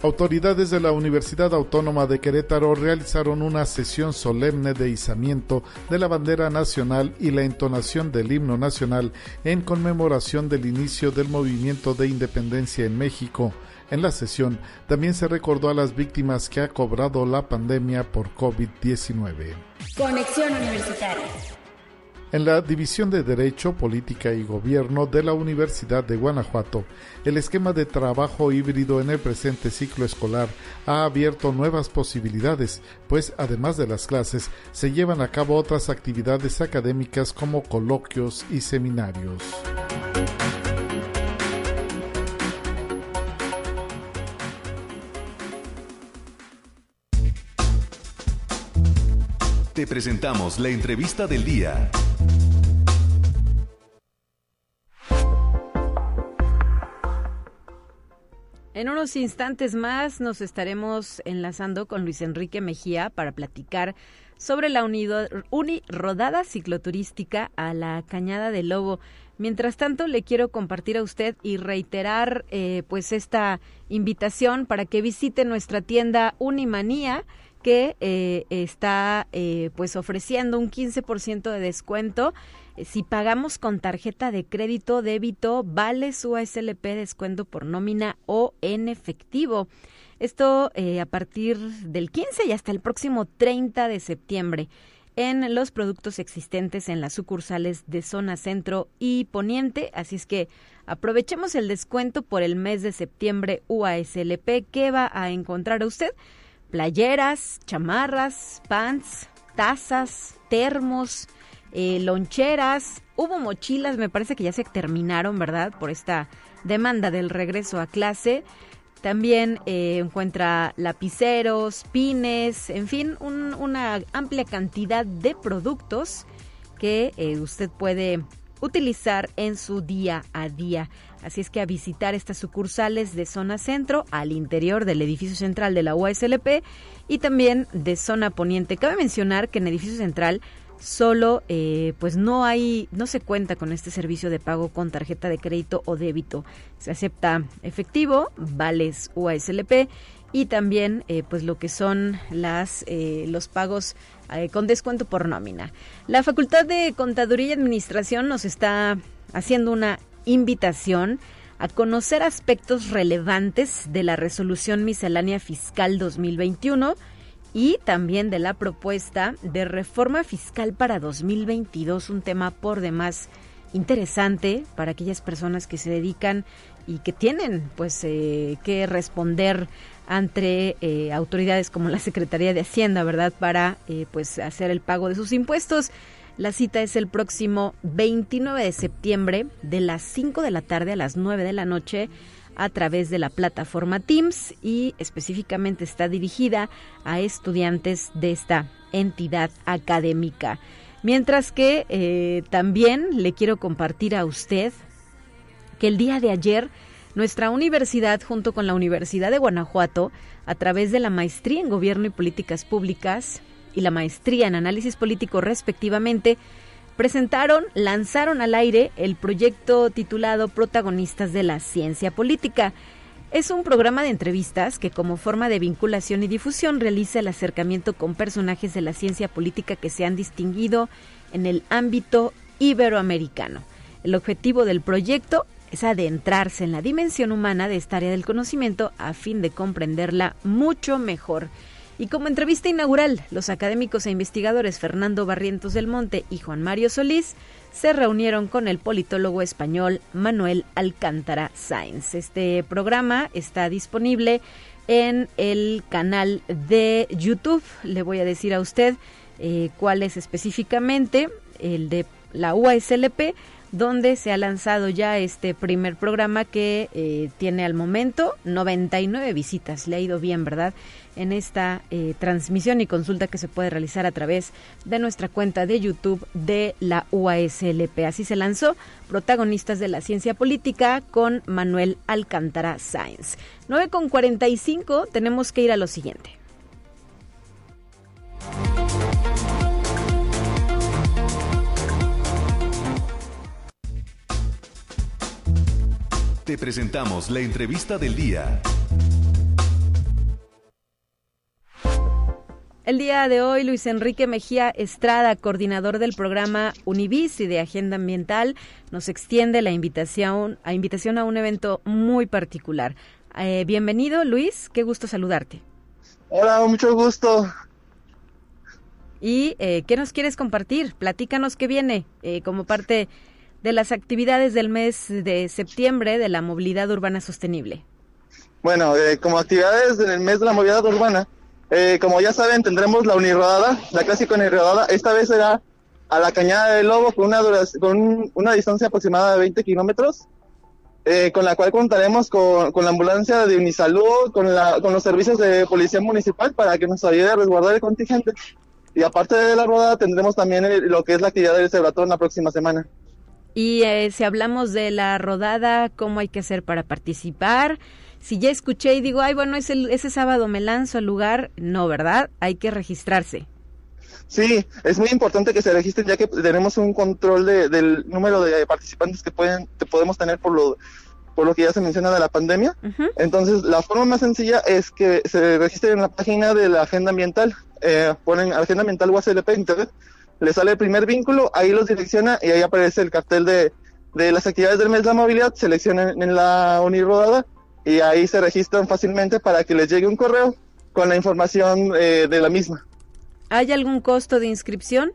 Autoridades de la Universidad Autónoma de Querétaro realizaron una sesión solemne de izamiento de la bandera nacional y la entonación del himno nacional en conmemoración del inicio del movimiento de independencia en México. En la sesión también se recordó a las víctimas que ha cobrado la pandemia por COVID-19. Conexión Universitaria. En la División de Derecho, Política y Gobierno de la Universidad de Guanajuato, el esquema de trabajo híbrido en el presente ciclo escolar ha abierto nuevas posibilidades, pues además de las clases, se llevan a cabo otras actividades académicas como coloquios y seminarios. Te presentamos la entrevista del día. En unos instantes más nos estaremos enlazando con Luis Enrique Mejía para platicar sobre la unido, unirodada cicloturística a la Cañada del Lobo. Mientras tanto, le quiero compartir a usted y reiterar eh, pues esta invitación para que visite nuestra tienda Unimanía que eh, está eh, pues ofreciendo un 15% de descuento si pagamos con tarjeta de crédito, débito, vale su ASLP descuento por nómina o en efectivo. Esto eh, a partir del 15 y hasta el próximo 30 de septiembre en los productos existentes en las sucursales de zona centro y poniente. Así es que aprovechemos el descuento por el mes de septiembre UASLP que va a encontrar usted playeras, chamarras, pants, tazas, termos, eh, loncheras, hubo mochilas, me parece que ya se terminaron, ¿verdad? Por esta demanda del regreso a clase. También eh, encuentra lapiceros, pines, en fin, una amplia cantidad de productos que eh, usted puede utilizar en su día a día. Así es que a visitar estas sucursales de zona centro al interior del edificio central de la UASLP y también de zona poniente. Cabe mencionar que en edificio central solo eh, pues no hay no se cuenta con este servicio de pago con tarjeta de crédito o débito se acepta efectivo vales UASLP y también eh, pues lo que son las eh, los pagos con descuento por nómina la facultad de contaduría y administración nos está haciendo una invitación a conocer aspectos relevantes de la resolución miscelánea fiscal 2021 y también de la propuesta de reforma fiscal para 2022, un tema por demás interesante para aquellas personas que se dedican y que tienen pues eh, que responder ante eh, autoridades como la Secretaría de Hacienda, ¿verdad? Para eh, pues hacer el pago de sus impuestos. La cita es el próximo 29 de septiembre de las 5 de la tarde a las 9 de la noche a través de la plataforma Teams y específicamente está dirigida a estudiantes de esta entidad académica. Mientras que eh, también le quiero compartir a usted que el día de ayer nuestra universidad junto con la Universidad de Guanajuato, a través de la maestría en Gobierno y Políticas Públicas y la maestría en Análisis Político respectivamente, presentaron, lanzaron al aire el proyecto titulado Protagonistas de la Ciencia Política. Es un programa de entrevistas que como forma de vinculación y difusión realiza el acercamiento con personajes de la ciencia política que se han distinguido en el ámbito iberoamericano. El objetivo del proyecto es adentrarse en la dimensión humana de esta área del conocimiento a fin de comprenderla mucho mejor y como entrevista inaugural, los académicos e investigadores Fernando Barrientos del Monte y Juan Mario Solís se reunieron con el politólogo español Manuel Alcántara Sáenz. Este programa está disponible en el canal de YouTube. Le voy a decir a usted eh, cuál es específicamente el de la UASLP donde se ha lanzado ya este primer programa que eh, tiene al momento 99 visitas. Le ha ido bien, ¿verdad? En esta eh, transmisión y consulta que se puede realizar a través de nuestra cuenta de YouTube de la UASLP. Así se lanzó Protagonistas de la Ciencia Política con Manuel Alcántara Sáenz. 9 con 45, tenemos que ir a lo siguiente. Te presentamos la entrevista del día. El día de hoy, Luis Enrique Mejía Estrada, coordinador del programa Univis y de Agenda Ambiental, nos extiende la invitación a, invitación a un evento muy particular. Eh, bienvenido, Luis, qué gusto saludarte. Hola, mucho gusto. ¿Y eh, qué nos quieres compartir? Platícanos qué viene eh, como parte de las actividades del mes de septiembre de la movilidad urbana sostenible? Bueno, eh, como actividades del mes de la movilidad urbana, eh, como ya saben, tendremos la unirrodada, la clásica unirrodada. Esta vez será a la Cañada del Lobo con una, con una distancia aproximada de 20 kilómetros, eh, con la cual contaremos con, con, la ambulancia de Unisalud, con, la, con los servicios de policía municipal para que nos ayude a resguardar el contingente. Y aparte de la rodada, tendremos también lo que es la actividad del Cebratón la próxima semana. Y eh, si hablamos de la rodada, ¿cómo hay que hacer para participar? Si ya escuché y digo, ay, bueno, ese, ese sábado me lanzo al lugar, no, ¿verdad? Hay que registrarse. Sí, es muy importante que se registren ya que tenemos un control de, del número de participantes que pueden que podemos tener por lo por lo que ya se menciona de la pandemia. Entonces, la forma más sencilla es que se registren en la página de la agenda ambiental. Eh, ponen agenda ambiental UASLP internet le sale el primer vínculo, ahí los direcciona y ahí aparece el cartel de, de las actividades del mes de la movilidad, seleccionan en la unirodada y ahí se registran fácilmente para que les llegue un correo con la información eh, de la misma. ¿Hay algún costo de inscripción?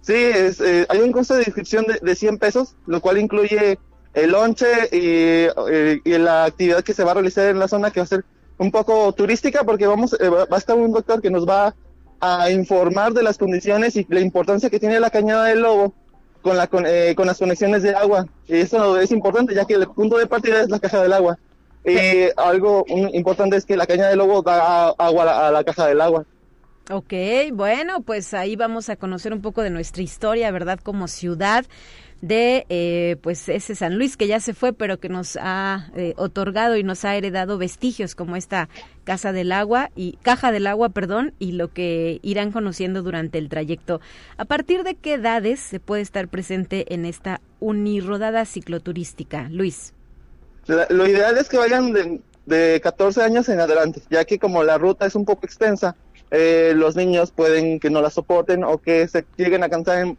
Sí, es, eh, hay un costo de inscripción de, de, 100 pesos, lo cual incluye el lonche y, eh, y, la actividad que se va a realizar en la zona que va a ser un poco turística porque vamos va a estar un doctor que nos va a informar de las condiciones y la importancia que tiene la cañada del lobo con, la, con, eh, con las conexiones de agua. Y eso es importante ya que el punto de partida es la caja del agua. Y algo importante es que la cañada del lobo da agua a la caja del agua. Ok, bueno, pues ahí vamos a conocer un poco de nuestra historia, ¿verdad? Como ciudad de eh, pues ese San Luis que ya se fue pero que nos ha eh, otorgado y nos ha heredado vestigios como esta casa del agua y caja del agua perdón y lo que irán conociendo durante el trayecto a partir de qué edades se puede estar presente en esta unirodada cicloturística Luis lo ideal es que vayan de, de 14 años en adelante ya que como la ruta es un poco extensa eh, los niños pueden que no la soporten o que se lleguen a cansar en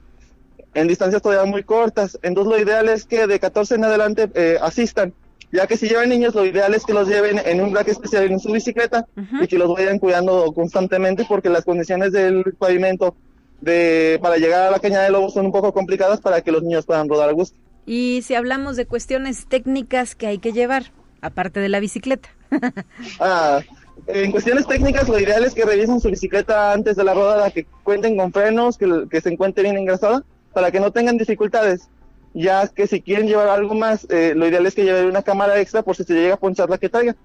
en distancias todavía muy cortas. Entonces lo ideal es que de 14 en adelante eh, asistan ya que si llevan niños, lo ideal es que los lleven en un rack especial en su bicicleta y que los vayan cuidando constantemente porque las condiciones del pavimento de para llegar a la cañada de lobo son un poco complicadas para que los niños puedan rodar a gusto. Y si hablamos de cuestiones técnicas que hay que llevar, aparte de la bicicleta. ah, en cuestiones técnicas, lo ideal es que revisen su bicicleta antes de la rodada, que cuenten con frenos, que, que se encuentre bien engrasada, para que no tengan dificultades ya que si quieren llevar algo más, eh, lo ideal es que lleven una cámara extra por si se llega a ponchar la que traiga.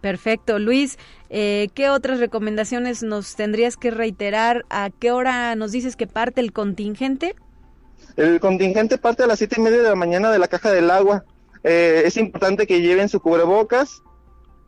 Perfecto. Luis, eh, ¿qué otras recomendaciones nos tendrías que reiterar? ¿A qué hora nos dices que parte el contingente? El contingente parte a las siete y media de la mañana de la caja del agua. Eh, es importante que lleven su cubrebocas,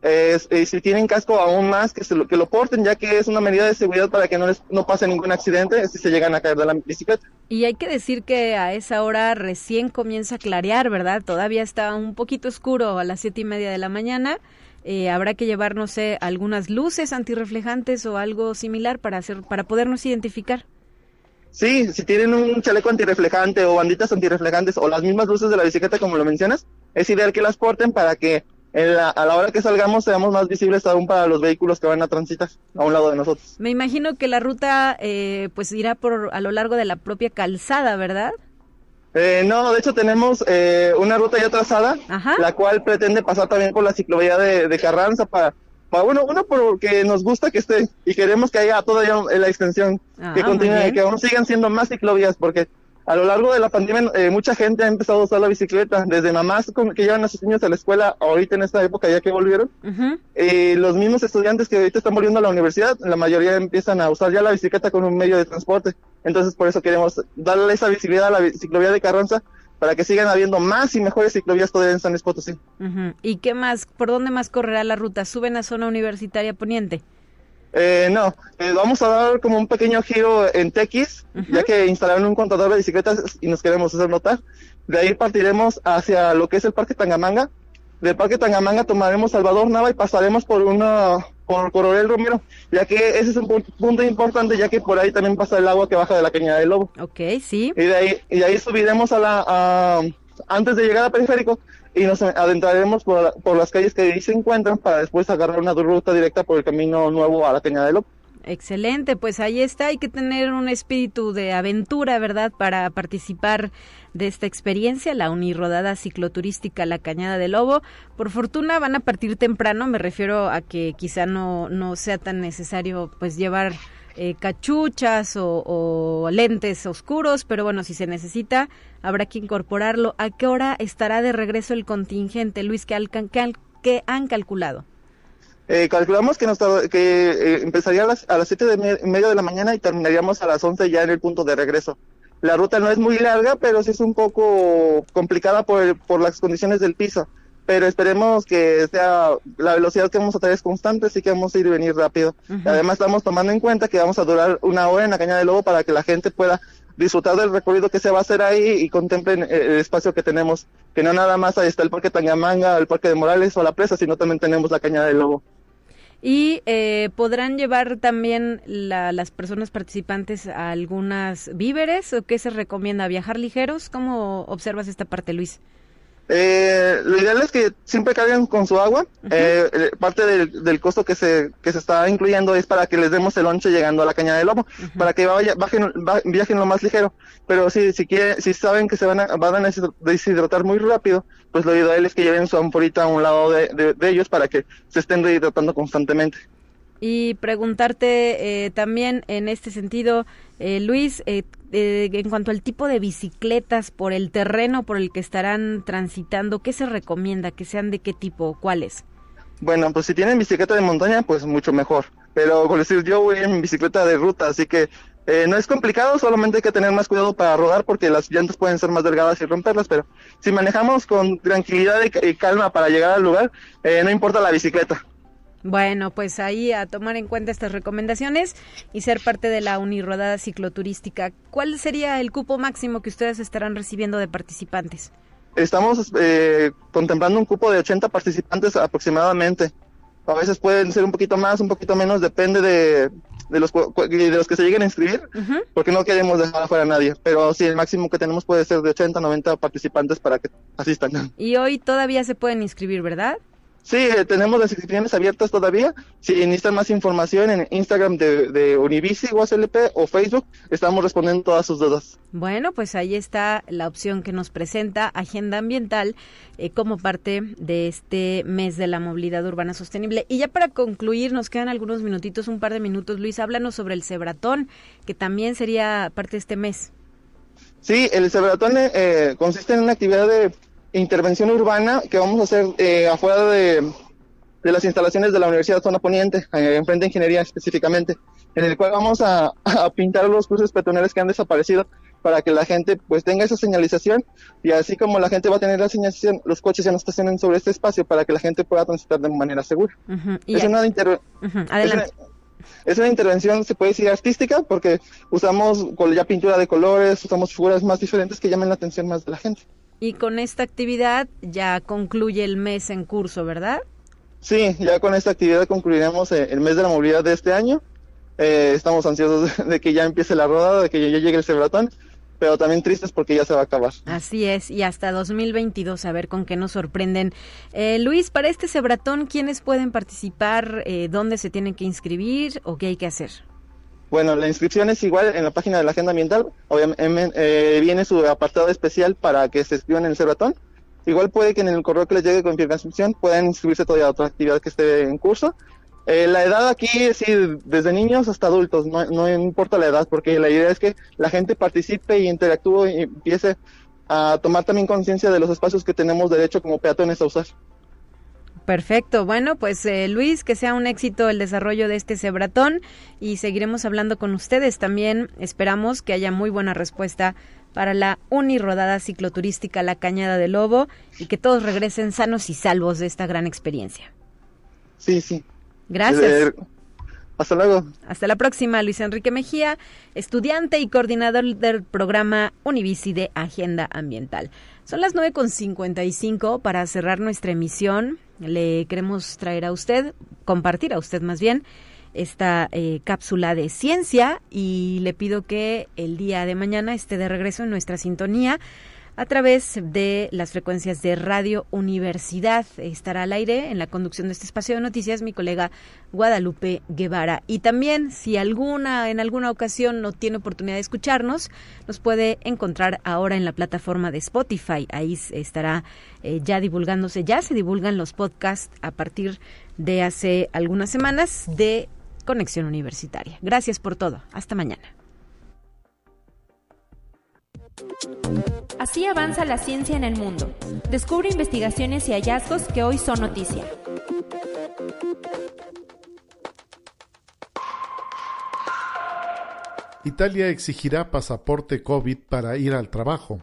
eh, si tienen casco aún más que, se lo, que lo porten ya que es una medida de seguridad para que no les no pase ningún accidente si se llegan a caer de la bicicleta. Y hay que decir que a esa hora recién comienza a clarear, ¿verdad? Todavía está un poquito oscuro a las siete y media de la mañana. Eh, habrá que llevar, no sé, algunas luces antirreflejantes o algo similar para hacer, para podernos identificar. Sí, si tienen un chaleco antirreflejante o banditas antirreflejantes o las mismas luces de la bicicleta como lo mencionas, es ideal que las porten para que a la hora que salgamos seamos más visibles aún para los vehículos que van a transitar a un lado de nosotros. Me imagino que la ruta eh, pues irá por a lo largo de la propia calzada, ¿verdad? Eh, no, de hecho tenemos eh, una ruta ya trazada, la cual pretende pasar también por la ciclovía de, Carranza para, bueno, uno porque nos gusta que esté y queremos que haya todavía la extensión, que ah, continúe, que aún sigan siendo más ciclovías, porque a lo largo de la pandemia eh, mucha gente ha empezado a usar la bicicleta, desde mamás que llevan a sus niños a la escuela, ahorita en esta época ya que volvieron, eh, los mismos estudiantes que ahorita están volviendo a la universidad, la mayoría empiezan a usar ya la bicicleta con un medio de transporte. Entonces por eso queremos darle esa visibilidad a la ciclovía de Carranza para que sigan habiendo más y mejores ciclovías todavía en San Luis Potosí. ¿Y qué más? ¿Por dónde más correrá la ruta? ¿Suben a zona universitaria poniente? Eh, no, eh, vamos a dar como un pequeño giro en TX, ya que instalaron un contador de bicicletas y nos queremos hacer notar. De ahí partiremos hacia lo que es el Parque Tangamanga. Del Parque Tangamanga tomaremos Salvador Nava y pasaremos por una por Coronel Romero, ya que ese es un punto importante, ya que por ahí también pasa el agua que baja de la Cañada del Lobo. Ok, sí. Y de ahí, y de ahí subiremos a la, antes de llegar a Periférico, y nos adentraremos por, por, las calles que ahí se encuentran para después agarrar una ruta directa por el camino nuevo a la Cañada de Lobo. Excelente, pues ahí está, hay que tener un espíritu de aventura, ¿verdad?, para participar de esta experiencia, la unirrodada cicloturística La Cañada de Lobo. Por fortuna van a partir temprano, me refiero a que quizá no, no sea tan necesario pues llevar eh, cachuchas o, lentes oscuros, pero bueno, si se necesita, habrá que incorporarlo. ¿A qué hora estará de regreso el contingente, Luis, que, han calculado? Eh, calculamos que, nos, que eh, empezaría a las, a las 7 de media de la mañana y terminaríamos a las 11 ya en el punto de regreso. La ruta no es muy larga, pero sí es un poco complicada por, por las condiciones del piso pero esperemos que sea la velocidad que vamos a traer es constante, así que vamos a ir y venir rápido. Además estamos tomando en cuenta que vamos a durar una hora en la Caña de Lobo para que la gente pueda disfrutar del recorrido que se va a hacer ahí y contemplen el espacio que tenemos, que no nada más ahí está el Parque Tangamanga, el Parque de Morales o la presa, sino también tenemos la Cañada del Lobo. Y eh, podrán llevar también las personas participantes a algunas víveres o qué se recomienda, viajar ligeros. ¿Cómo observas esta parte, Luis? Eh, lo ideal es que siempre carguen con su agua. Eh, eh, parte del, costo que se, que se está incluyendo es para que les demos el lonche llegando a la cañada de lobo, para que vaya, bajen, viajen lo más ligero. Pero si, si, quiere, si saben que se van a, van a deshidratar muy rápido, pues lo ideal es que lleven su amporita a un lado de, de ellos para que se estén deshidratando constantemente. Y preguntarte eh, también en este sentido, eh, Luis, eh, en cuanto al tipo de bicicletas por el terreno por el que estarán transitando, ¿qué se recomienda? ¿Que sean de qué tipo? ¿Cuáles? Bueno, pues si tienen bicicleta de montaña, pues mucho mejor. Pero con decir, yo voy en bicicleta de ruta, así que no es complicado, solamente hay que tener más cuidado para rodar porque las llantas pueden ser más delgadas y romperlas, pero si manejamos con tranquilidad y calma para llegar al lugar, no importa la bicicleta. Bueno, pues ahí a tomar en cuenta estas recomendaciones y ser parte de la unirrodada cicloturística. ¿Cuál sería el cupo máximo que ustedes estarán recibiendo de participantes? Estamos eh, contemplando un cupo de 80 participantes aproximadamente. A veces pueden ser un poquito más, un poquito menos, depende de, de los, de los que se lleguen a inscribir, porque no queremos dejar afuera a nadie. Pero sí, el máximo que tenemos puede ser de 80, 90 participantes para que asistan. Y hoy todavía se pueden inscribir, ¿verdad? Sí, eh, tenemos las inscripciones abiertas todavía. Si necesitan más información en Instagram de, de Univici, USLP o Facebook, estamos respondiendo todas sus dudas. Bueno, pues ahí está la opción que nos presenta Agenda Ambiental eh, como parte de este mes de la movilidad urbana sostenible. Y ya para concluir, nos quedan algunos minutitos, un par de minutos. Luis, háblanos sobre el Cebratón, que también sería parte de este mes. Sí, el Cebratón eh, consiste en una actividad de intervención urbana que vamos a hacer eh, afuera de, las instalaciones de la Universidad Zona Poniente, eh, en frente de ingeniería específicamente, en el cual vamos a, pintar los cruces peatonales que han desaparecido para que la gente pues tenga esa señalización y así como la gente va a tener la señalización, los coches ya no estacionen sobre este espacio para que la gente pueda transitar de manera segura. es, una es, una intervención, se puede decir, artística porque usamos ya pintura de colores, usamos figuras más diferentes que llamen la atención más de la gente. Y con esta actividad ya concluye el mes en curso, ¿verdad? Sí, ya con esta actividad concluiremos eh, el mes de la movilidad de este año. Eh, estamos ansiosos de que ya empiece la rodada, de que ya llegue el cebratón, pero también tristes porque ya se va a acabar. Así es, y hasta 2022 a ver con qué nos sorprenden. Eh, Luis, para este cebratón, ¿quiénes pueden participar? ¿Dónde se tienen que inscribir o qué hay que hacer? Bueno, la inscripción es igual en la página de la Agenda Ambiental. Obviamente eh, viene su apartado especial para que se inscriban en el Cerbatón. Igual puede que en el correo que les llegue con inscripción puedan inscribirse todavía a otra actividad que esté en curso. Eh, la edad aquí es desde niños hasta adultos, no, no, importa la edad, porque la idea es que la gente participe y interactúe y empiece a tomar también conciencia de los espacios que tenemos derecho como peatones a usar. Perfecto. Bueno, pues eh, Luis, que sea un éxito el desarrollo de este cebratón y seguiremos hablando con ustedes. También esperamos que haya muy buena respuesta para la unirodada cicloturística La Cañada del Lobo y que todos regresen sanos y salvos de esta gran experiencia. Sí, sí. Gracias. Hasta luego. Hasta la próxima, Luis Enrique Mejía, estudiante y coordinador del programa Univici de Agenda Ambiental. Son las 9.55 para cerrar nuestra emisión le queremos traer a usted, compartir a usted más bien, esta eh, cápsula de ciencia y le pido que el día de mañana esté de regreso en nuestra sintonía a través de las frecuencias de Radio Universidad. Estará al aire en la conducción de este espacio de noticias mi colega Guadalupe Guevara. Y también, si alguna, en alguna ocasión no tiene oportunidad de escucharnos, nos puede encontrar ahora en la plataforma de Spotify. Ahí estará eh, ya divulgándose, ya se divulgan los podcasts a partir de hace algunas semanas de Conexión Universitaria. Gracias por todo. Hasta mañana. Así avanza la ciencia en el mundo. Descubre investigaciones y hallazgos que hoy son noticia. Italia exigirá pasaporte COVID para ir al trabajo.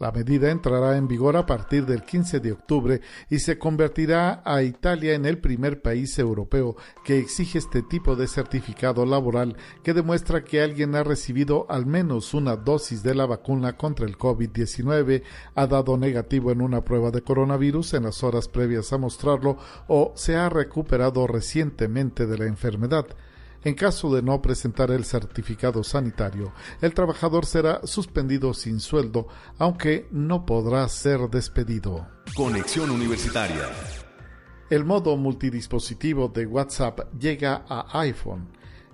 La medida entrará en vigor a partir del 15 de octubre y se convertirá a Italia en el primer país europeo que exige este tipo de certificado laboral que demuestra que alguien ha recibido al menos una dosis de la vacuna contra el COVID-19, ha dado negativo en una prueba de coronavirus en las horas previas a mostrarlo o se ha recuperado recientemente de la enfermedad. En caso de no presentar el certificado sanitario, el trabajador será suspendido sin sueldo, aunque no podrá ser despedido. Conexión Universitaria. El modo multidispositivo de WhatsApp llega a iPhone.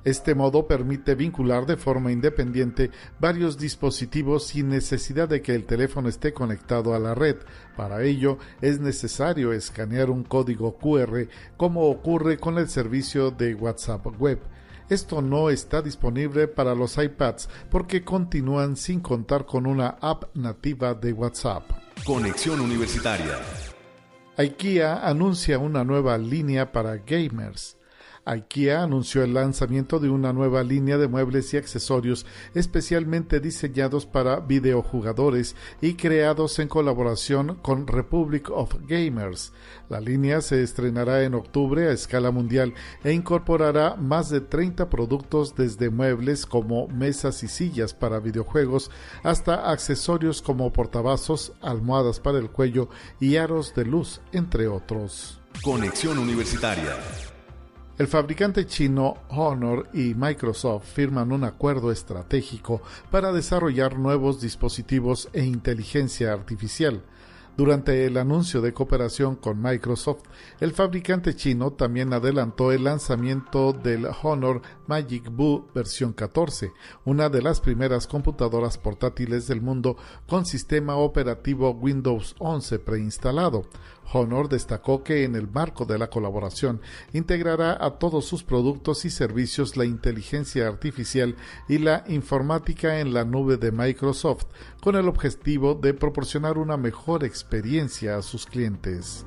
Este modo permite vincular de forma independiente varios dispositivos sin necesidad de que el teléfono esté conectado a la red. Para ello es necesario escanear un código QR como ocurre con el servicio de WhatsApp Web. Esto no está disponible para los iPads porque continúan sin contar con una app nativa de WhatsApp. Conexión Universitaria. IKEA anuncia una nueva línea para gamers. IKEA anunció el lanzamiento de una nueva línea de muebles y accesorios especialmente diseñados para videojugadores y creados en colaboración con Republic of Gamers. La línea se estrenará en octubre a escala mundial e incorporará más de 30 productos desde muebles como mesas y sillas para videojuegos hasta accesorios como portavasos, almohadas para el cuello y aros de luz, entre otros. Conexión Universitaria. El fabricante chino Honor y Microsoft firman un acuerdo estratégico para desarrollar nuevos dispositivos e inteligencia artificial. Durante el anuncio de cooperación con Microsoft, el fabricante chino también adelantó el lanzamiento del Honor Magic Boo versión 14, una de las primeras computadoras portátiles del mundo con sistema operativo Windows 11 preinstalado. Honor destacó que en el marco de la colaboración integrará a todos sus productos y servicios la inteligencia artificial y la informática en la nube de Microsoft, con el objetivo de proporcionar una mejor experiencia a sus clientes.